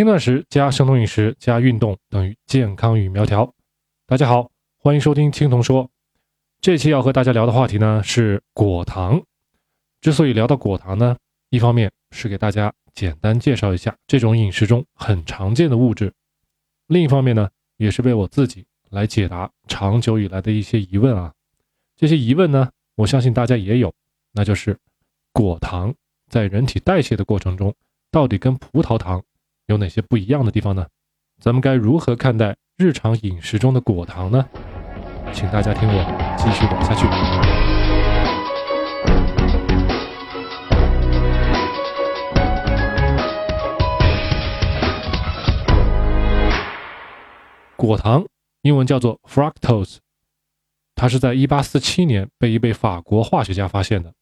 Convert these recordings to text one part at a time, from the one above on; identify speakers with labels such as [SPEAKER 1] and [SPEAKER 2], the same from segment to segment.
[SPEAKER 1] 轻断食加生酮饮食加运动等于健康与苗条。大家好，欢迎收听青铜说。这期要和大家聊的话题呢是果糖。之所以聊到果糖呢，一方面是给大家简单介绍一下这种饮食中很常见的物质，另一方面呢，也是为我自己来解答长久以来的一些疑问啊。这些疑问呢，我相信大家也有，那就是果糖在人体代谢的过程中，到底跟葡萄糖有哪些不一样的地方呢？咱们该如何看待日常饮食中的果糖呢？请大家听我继续聊下去。果糖英文叫做 fructose，它是在1847年被一位法国化学家发现的。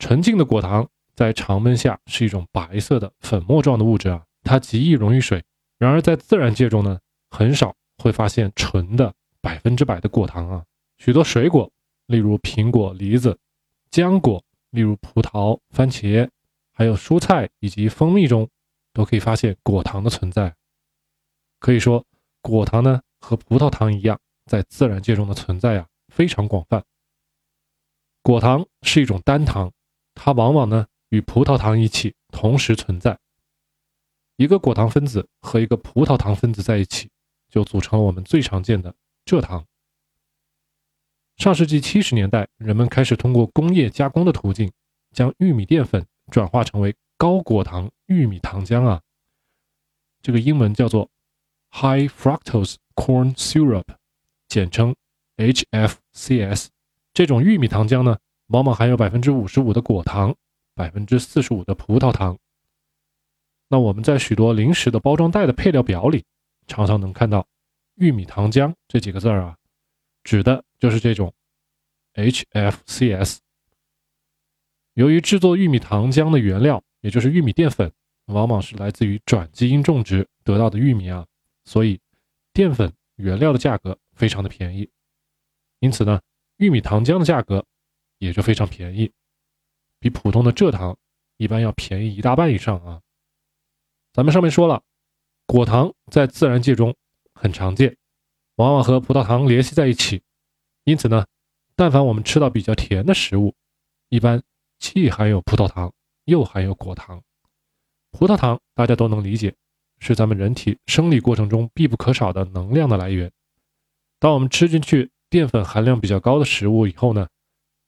[SPEAKER 1] 纯净的果糖在常温下是一种白色的粉末状的物质啊，它极易溶于水。然而在自然界中呢，很少会发现纯的百分之百的果糖啊。许多水果，例如苹果、梨子、浆果，例如葡萄、番茄，还有蔬菜以及蜂蜜中，都可以发现果糖的存在。可以说，果糖呢和葡萄糖一样，在自然界中的存在啊非常广泛。果糖是一种单糖。它往往呢与葡萄糖一起同时存在，一个果糖分子和一个葡萄糖分子在一起，就组成了我们最常见的蔗糖。上世纪七十年代，人们开始通过工业加工的途径，将玉米淀粉转化成为高果糖玉米糖浆啊，这个英文叫做 High Fructose Corn Syrup，简称 HFCS。这种玉米糖浆呢。往往含有百分之五十五的果糖，百分之四十五的葡萄糖。那我们在许多零食的包装袋的配料表里，常常能看到“玉米糖浆”这几个字儿啊，指的就是这种 HFCS。由于制作玉米糖浆的原料，也就是玉米淀粉，往往是来自于转基因种植得到的玉米啊，所以淀粉原料的价格非常的便宜。因此呢，玉米糖浆的价格。也就非常便宜，比普通的蔗糖一般要便宜一大半以上啊。咱们上面说了，果糖在自然界中很常见，往往和葡萄糖联系在一起。因此呢，但凡我们吃到比较甜的食物，一般既含有葡萄糖又含有果糖。葡萄糖大家都能理解，是咱们人体生理过程中必不可少的能量的来源。当我们吃进去淀粉含量比较高的食物以后呢？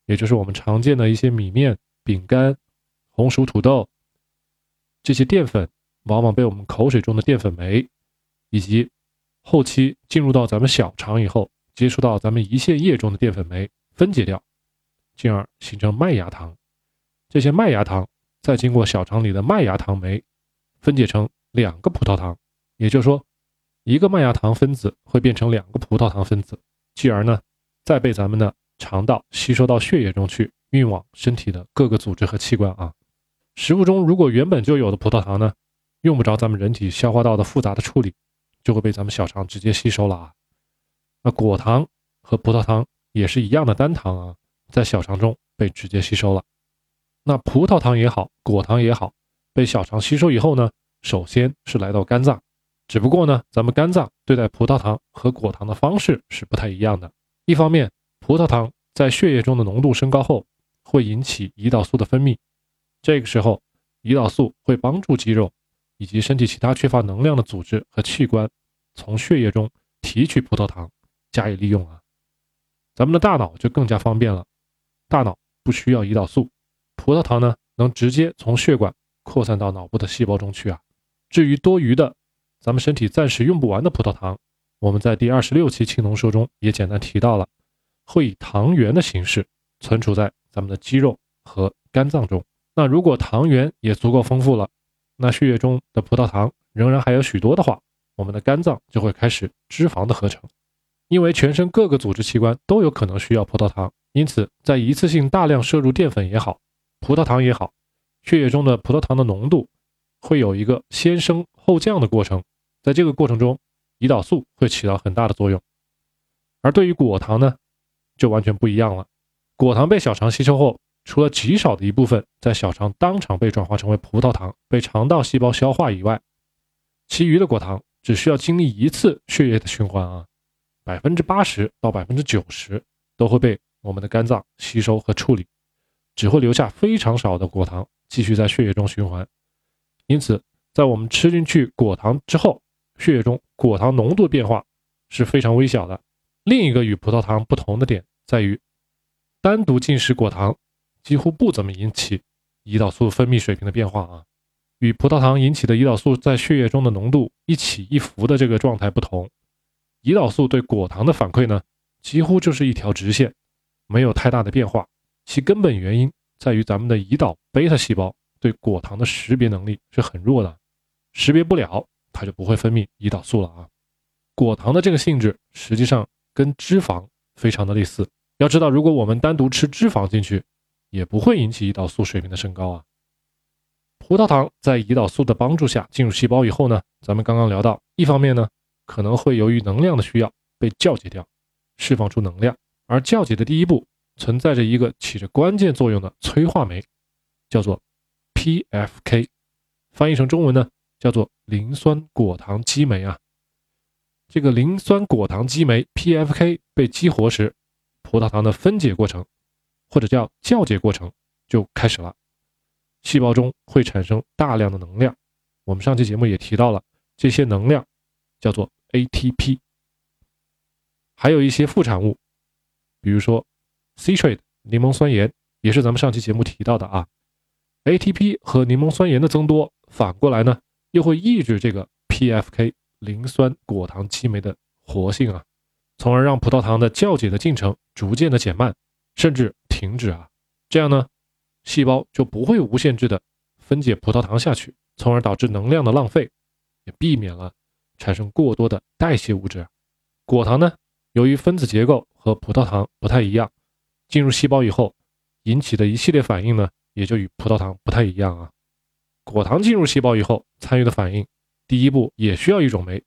[SPEAKER 1] 也就是我们常见的一些米面、饼干、红薯、土豆，这些淀粉往往被我们口水中的淀粉酶，以及后期进入到咱们小肠以后，接触到咱们胰腺液中的淀粉酶分解掉，进而形成麦芽糖。这些麦芽糖再经过小肠里的麦芽糖酶分解成两个葡萄糖，也就是说，一个麦芽糖分子会变成两个葡萄糖分子，继而呢，再被咱们的。肠道吸收到血液中去，运往身体的各个组织和器官啊。食物中如果原本就有的葡萄糖呢，用不着咱们人体消化道的复杂的处理，就会被咱们小肠直接吸收了啊。那果糖和葡萄糖也是一样的单糖啊，在小肠中被直接吸收了。那葡萄糖也好，果糖也好，被小肠吸收以后呢，首先是来到肝脏，只不过呢，咱们肝脏对待葡萄糖和果糖的方式是不太一样的。一方面，葡萄糖在血液中的浓度升高后，会引起胰岛素的分泌。这个时候，胰岛素会帮助肌肉以及身体其他缺乏能量的组织和器官，从血液中提取葡萄糖加以利用啊。咱们的大脑就更加方便了，大脑不需要胰岛素，葡萄糖呢能直接从血管扩散到脑部的细胞中去啊。至于多余的，咱们身体暂时用不完的葡萄糖，我们在第二十六期青铜说中也简单提到了。会以糖原的形式存储在咱们的肌肉和肝脏中。那如果糖原也足够丰富了，那血液中的葡萄糖仍然还有许多的话，我们的肝脏就会开始脂肪的合成。因为全身各个组织器官都有可能需要葡萄糖，因此在一次性大量摄入淀粉也好，葡萄糖也好，血液中的葡萄糖的浓度会有一个先升后降的过程。在这个过程中，胰岛素会起到很大的作用。而对于果糖呢？就完全不一样了。果糖被小肠吸收后，除了极少的一部分在小肠当场被转化成为葡萄糖，被肠道细胞消化以外，其余的果糖只需要经历一次血液的循环啊，百分之八十到百分之九十都会被我们的肝脏吸收和处理，只会留下非常少的果糖继续在血液中循环。因此，在我们吃进去果糖之后，血液中果糖浓度变化是非常微小的。另一个与葡萄糖不同的点在于，单独进食果糖几乎不怎么引起胰岛素分泌水平的变化啊。与葡萄糖引起的胰岛素在血液中的浓度一起一伏的这个状态不同，胰岛素对果糖的反馈呢，几乎就是一条直线，没有太大的变化。其根本原因在于咱们的胰岛贝塔细胞对果糖的识别能力是很弱的，识别不了，它就不会分泌胰岛素了啊。果糖的这个性质实际上跟脂肪非常的类似。要知道，如果我们单独吃脂肪进去，也不会引起胰岛素水平的升高啊。葡萄糖在胰岛素的帮助下进入细胞以后呢，咱们刚刚聊到，一方面呢可能会由于能量的需要被降解掉，释放出能量，而降解的第一步存在着一个起着关键作用的催化酶，叫做 PFK，翻译成中文呢叫做磷酸果糖激酶啊。这个磷酸果糖激酶 PFK 被激活时，葡萄糖的分解过程或者叫酵解过程就开始了。细胞中会产生大量的能量，我们上期节目也提到了，这些能量叫做 ATP，还有一些副产物，比如说 citrate 柠檬酸盐，也是咱们上期节目提到的啊。ATP 和柠檬酸盐的增多，反过来呢，又会抑制这个 PFK 磷酸果糖激酶的活性啊，从而让葡萄糖的酵解的进程逐渐的减慢，甚至停止啊，这样呢。细胞就不会无限制的分解葡萄糖下去，从而导致能量的浪费，也避免了产生过多的代谢物质。果糖呢，由于分子结构和葡萄糖不太一样，进入细胞以后引起的一系列反应呢，也就与葡萄糖不太一样啊。果糖进入细胞以后参与的反应，第一步也需要一种酶，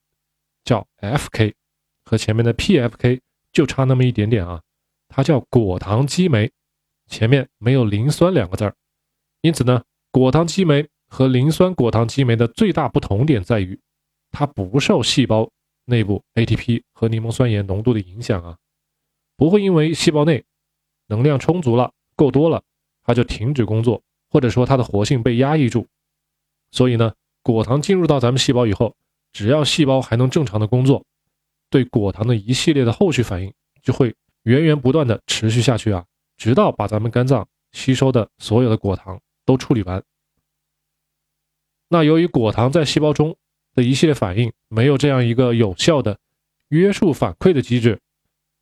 [SPEAKER 1] 叫 FK，和前面的 PFK 就差那么一点点啊，它叫果糖激酶。前面没有磷酸两个字儿，因此呢，果糖激酶和磷酸果糖激酶的最大不同点在于，它不受细胞内部 ATP 和柠檬酸盐浓度的影响啊，不会因为细胞内能量充足了、够多了，它就停止工作，或者说它的活性被压抑住。所以呢，果糖进入到咱们细胞以后，只要细胞还能正常的工作，对果糖的一系列的后续反应就会源源不断的持续下去啊。直到把咱们肝脏吸收的所有的果糖都处理完。那由于果糖在细胞中的一系列反应没有这样一个有效的约束反馈的机制，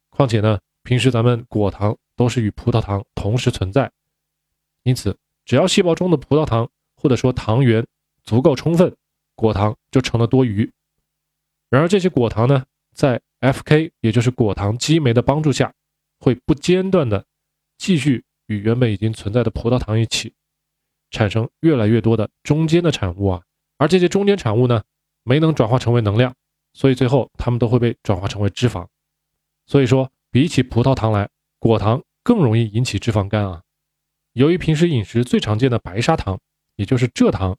[SPEAKER 1] 况且呢，平时咱们果糖都是与葡萄糖同时存在，因此只要细胞中的葡萄糖或者说糖原足够充分，果糖就成了多余。然而这些果糖呢，在 FK 也就是果糖激酶的帮助下，会不间断的。继续与原本已经存在的葡萄糖一起，产生越来越多的中间的产物啊，而这些中间产物呢，没能转化成为能量，所以最后它们都会被转化成为脂肪。所以说，比起葡萄糖来，果糖更容易引起脂肪肝啊。由于平时饮食最常见的白砂糖，也就是蔗糖，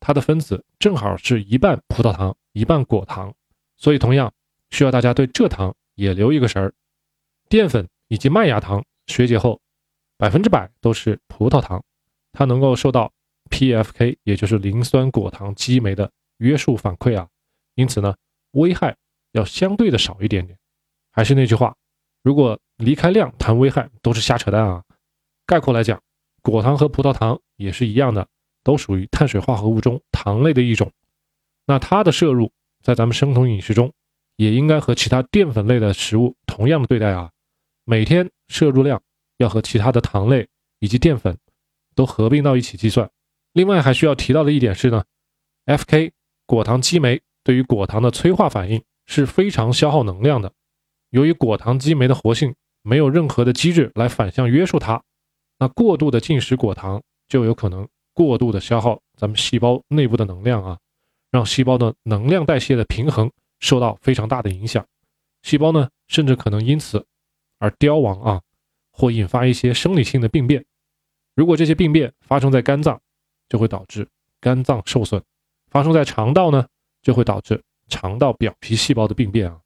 [SPEAKER 1] 它的分子正好是一半葡萄糖一半果糖，所以同样需要大家对蔗糖也留一个神儿。淀粉以及麦芽糖。水解后，百分之百都是葡萄糖，它能够受到 PFK，也就是磷酸果糖激酶的约束反馈啊，因此呢，危害要相对的少一点点。还是那句话，如果离开量谈危害都是瞎扯淡啊。概括来讲，果糖和葡萄糖也是一样的，都属于碳水化合物中糖类的一种。那它的摄入在咱们生酮饮食中，也应该和其他淀粉类的食物同样的对待啊。每天摄入量要和其他的糖类以及淀粉都合并到一起计算。另外还需要提到的一点是呢，FK 果糖激酶对于果糖的催化反应是非常消耗能量的。由于果糖激酶的活性没有任何的机制来反向约束它，那过度的进食果糖就有可能过度的消耗咱们细胞内部的能量啊，让细胞的能量代谢的平衡受到非常大的影响。细胞呢，甚至可能因此。而凋亡啊，或引发一些生理性的病变。如果这些病变发生在肝脏，就会导致肝脏受损；发生在肠道呢，就会导致肠道表皮细胞的病变啊。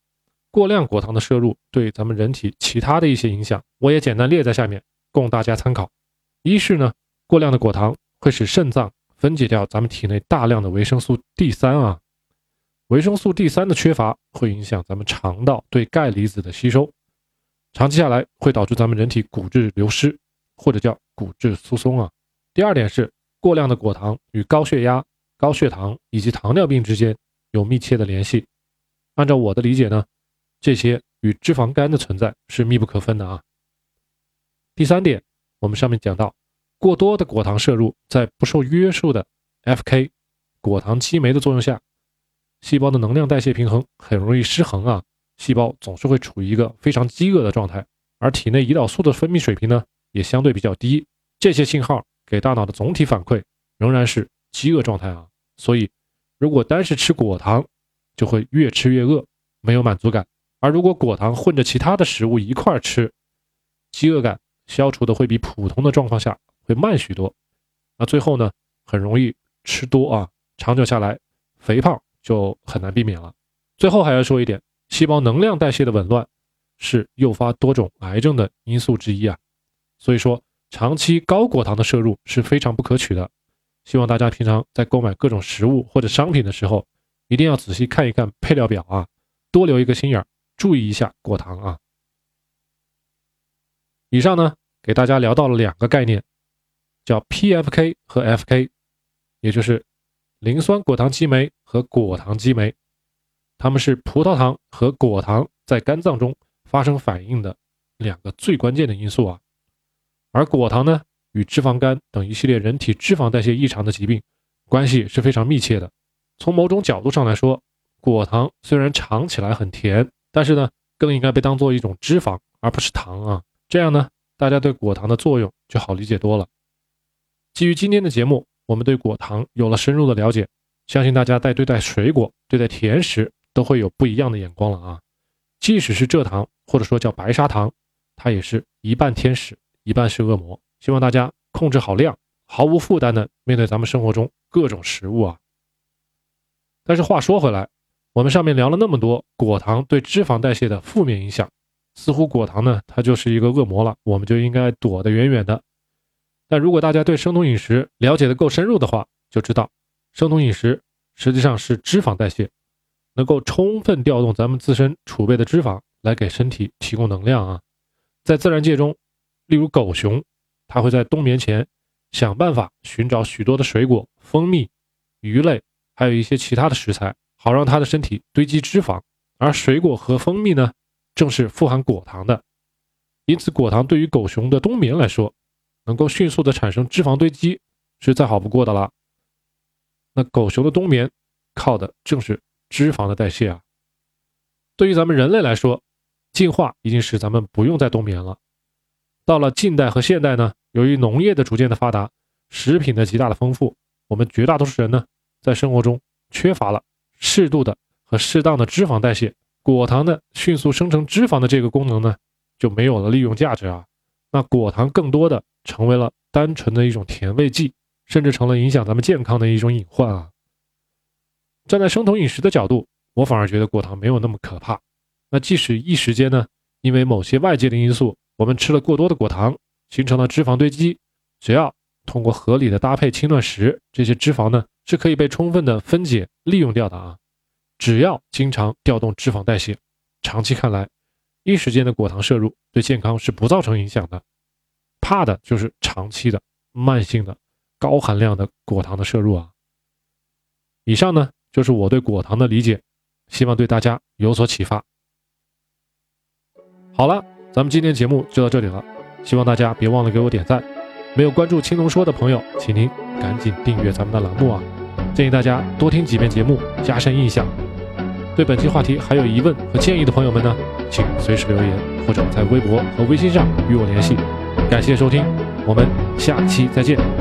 [SPEAKER 1] 过量果糖的摄入对咱们人体其他的一些影响，我也简单列在下面，供大家参考。一是呢，过量的果糖会使肾脏分解掉咱们体内大量的维生素 D 三啊，维生素 D 三的缺乏会影响咱们肠道对钙离子的吸收，长期下来会导致咱们人体骨质流失，或者叫骨质疏松啊。第二点是，过量的果糖与高血压、高血糖以及糖尿病之间有密切的联系。按照我的理解呢。这些与脂肪肝的存在是密不可分的啊。第三点，我们上面讲到，过多的果糖摄入在不受约束的 FK 果糖激酶的作用下，细胞的能量代谢平衡很容易失衡啊，细胞总是会处于一个非常饥饿的状态，而体内胰岛素的分泌水平呢也相对比较低，这些信号给大脑的总体反馈仍然是饥饿状态啊。所以，如果单是吃果糖，就会越吃越饿，没有满足感。而如果果糖混着其他的食物一块儿吃，饥饿感消除的会比普通的状况下会慢许多。那最后呢，很容易吃多啊，长久下来，肥胖就很难避免了。最后还要说一点，细胞能量代谢的紊乱是诱发多种癌症的因素之一啊。所以说，长期高果糖的摄入是非常不可取的。希望大家平常在购买各种食物或者商品的时候，一定要仔细看一看配料表啊，多留一个心眼儿。注意一下果糖啊！以上呢，给大家聊到了两个概念，叫 PFK 和 FK，也就是磷酸果糖激酶和果糖激酶，它们是葡萄糖和果糖在肝脏中发生反应的两个最关键的因素啊。而果糖呢，与脂肪肝等一系列人体脂肪代谢异常的疾病关系是非常密切的。从某种角度上来说，果糖虽然尝起来很甜。但是呢，更应该被当做一种脂肪，而不是糖啊。这样呢，大家对果糖的作用就好理解多了。基于今天的节目，我们对果糖有了深入的了解，相信大家在对待水果、对待甜食都会有不一样的眼光了啊。即使是蔗糖，或者说叫白砂糖，它也是一半天使，一半是恶魔。希望大家控制好量，毫无负担的面对咱们生活中各种食物啊。但是话说回来。我们上面聊了那么多果糖对脂肪代谢的负面影响，似乎果糖呢它就是一个恶魔了，我们就应该躲得远远的。但如果大家对生酮饮食了解的够深入的话，就知道生酮饮食实际上是脂肪代谢，能够充分调动咱们自身储备的脂肪来给身体提供能量啊。在自然界中，例如狗熊，它会在冬眠前想办法寻找许多的水果、蜂蜜、鱼类，还有一些其他的食材。好让它的身体堆积脂肪，而水果和蜂蜜呢，正是富含果糖的，因此果糖对于狗熊的冬眠来说，能够迅速的产生脂肪堆积，是再好不过的了。那狗熊的冬眠靠的正是脂肪的代谢啊。对于咱们人类来说，进化已经使咱们不用再冬眠了。到了近代和现代呢，由于农业的逐渐的发达，食品的极大的丰富，我们绝大多数人呢，在生活中缺乏了。适度的和适当的脂肪代谢，果糖的迅速生成脂肪的这个功能呢，就没有了利用价值啊。那果糖更多的成为了单纯的一种甜味剂，甚至成了影响咱们健康的一种隐患啊。站在生酮饮食的角度，我反而觉得果糖没有那么可怕。那即使一时间呢，因为某些外界的因素，我们吃了过多的果糖，形成了脂肪堆积，只要通过合理的搭配轻断食，这些脂肪呢。是可以被充分的分解利用掉的啊！只要经常调动脂肪代谢，长期看来，一时间的果糖摄入对健康是不造成影响的。怕的就是长期的、慢性的、高含量的果糖的摄入啊！以上呢就是我对果糖的理解，希望对大家有所启发。好了，咱们今天节目就到这里了，希望大家别忘了给我点赞。没有关注青龙说的朋友，请您赶紧订阅咱们的栏目啊！建议大家多听几遍节目，加深印象。对本期话题还有疑问和建议的朋友们呢，请随时留言或者在微博和微信上与我联系。感谢收听，我们下期再见。